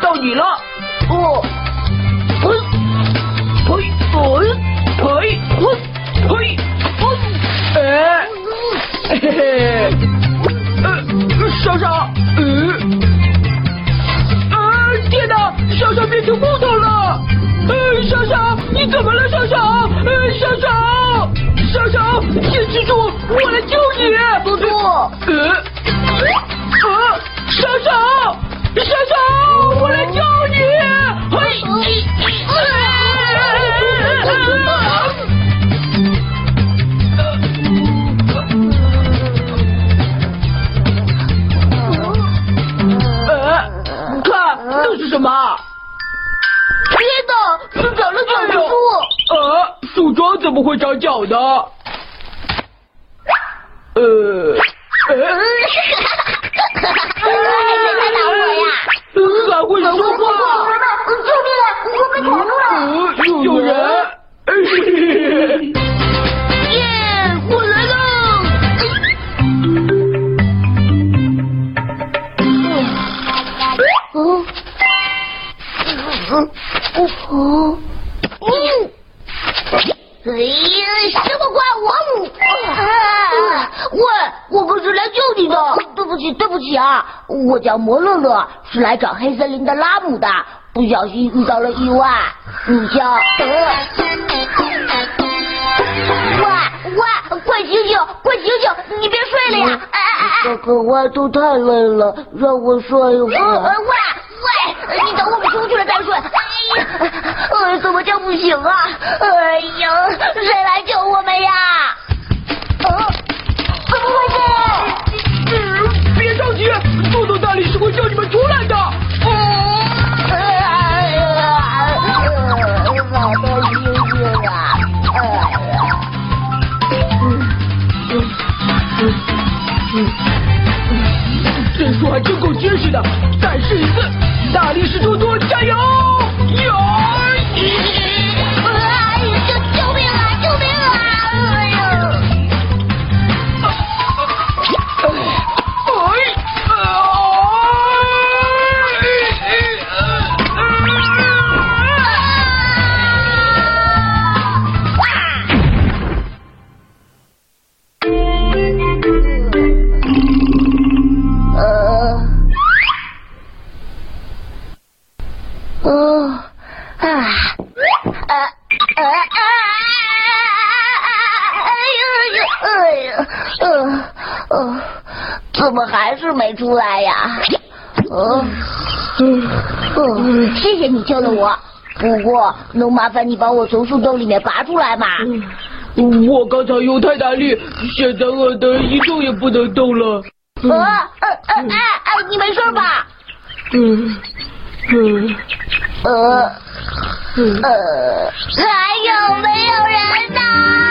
到你了哦嘿嘿诶嘿嘿嘿嘿嘿嘿呃呃莎莎呃天呐莎莎变成木头了呃莎莎你怎么了莎莎呃莎莎莎莎坚持住我来救你不住呃呃呃莎小小，我来救你！嘿，快，快！啊啊啊啊啊啊啊！快，那是什么？别动，是长了脚的树。啊，树桩怎么？会长脚的？呃。还会说话？救命啊！我被跑住了！呃有人？耶，我来喽！哦，哦，哦，嗯，哎呀，什么怪物？啊！喂，我可是来救你的。对不起，对不起啊，我叫摩乐乐，是来找黑森林的拉姆的，不小心遇到了意外。你叫呃。喂喂，快醒醒，快醒醒！你别睡了呀！哎哎哎！哥哥，外头太累了，让我睡一会呃儿。喂喂，你等我们出去了再睡。哎呀，呃，怎么叫不醒啊？哎呀，谁来救我们呀？这里是会叫你们出来的。嗯，哎呀，好多星星啊！哎呀，这树还真够结实的，哦，啊，呃呃啊，哎呀哎呀，呃呃，怎么还是没出来呀？呃，嗯，谢谢你救了我，不过能麻烦你帮我从树洞里面拔出来吗？我刚才用太大力，现在饿得一动也不能动了。呃呃呃，哎哎，你没事吧？嗯嗯呃呃，还有没有人呢？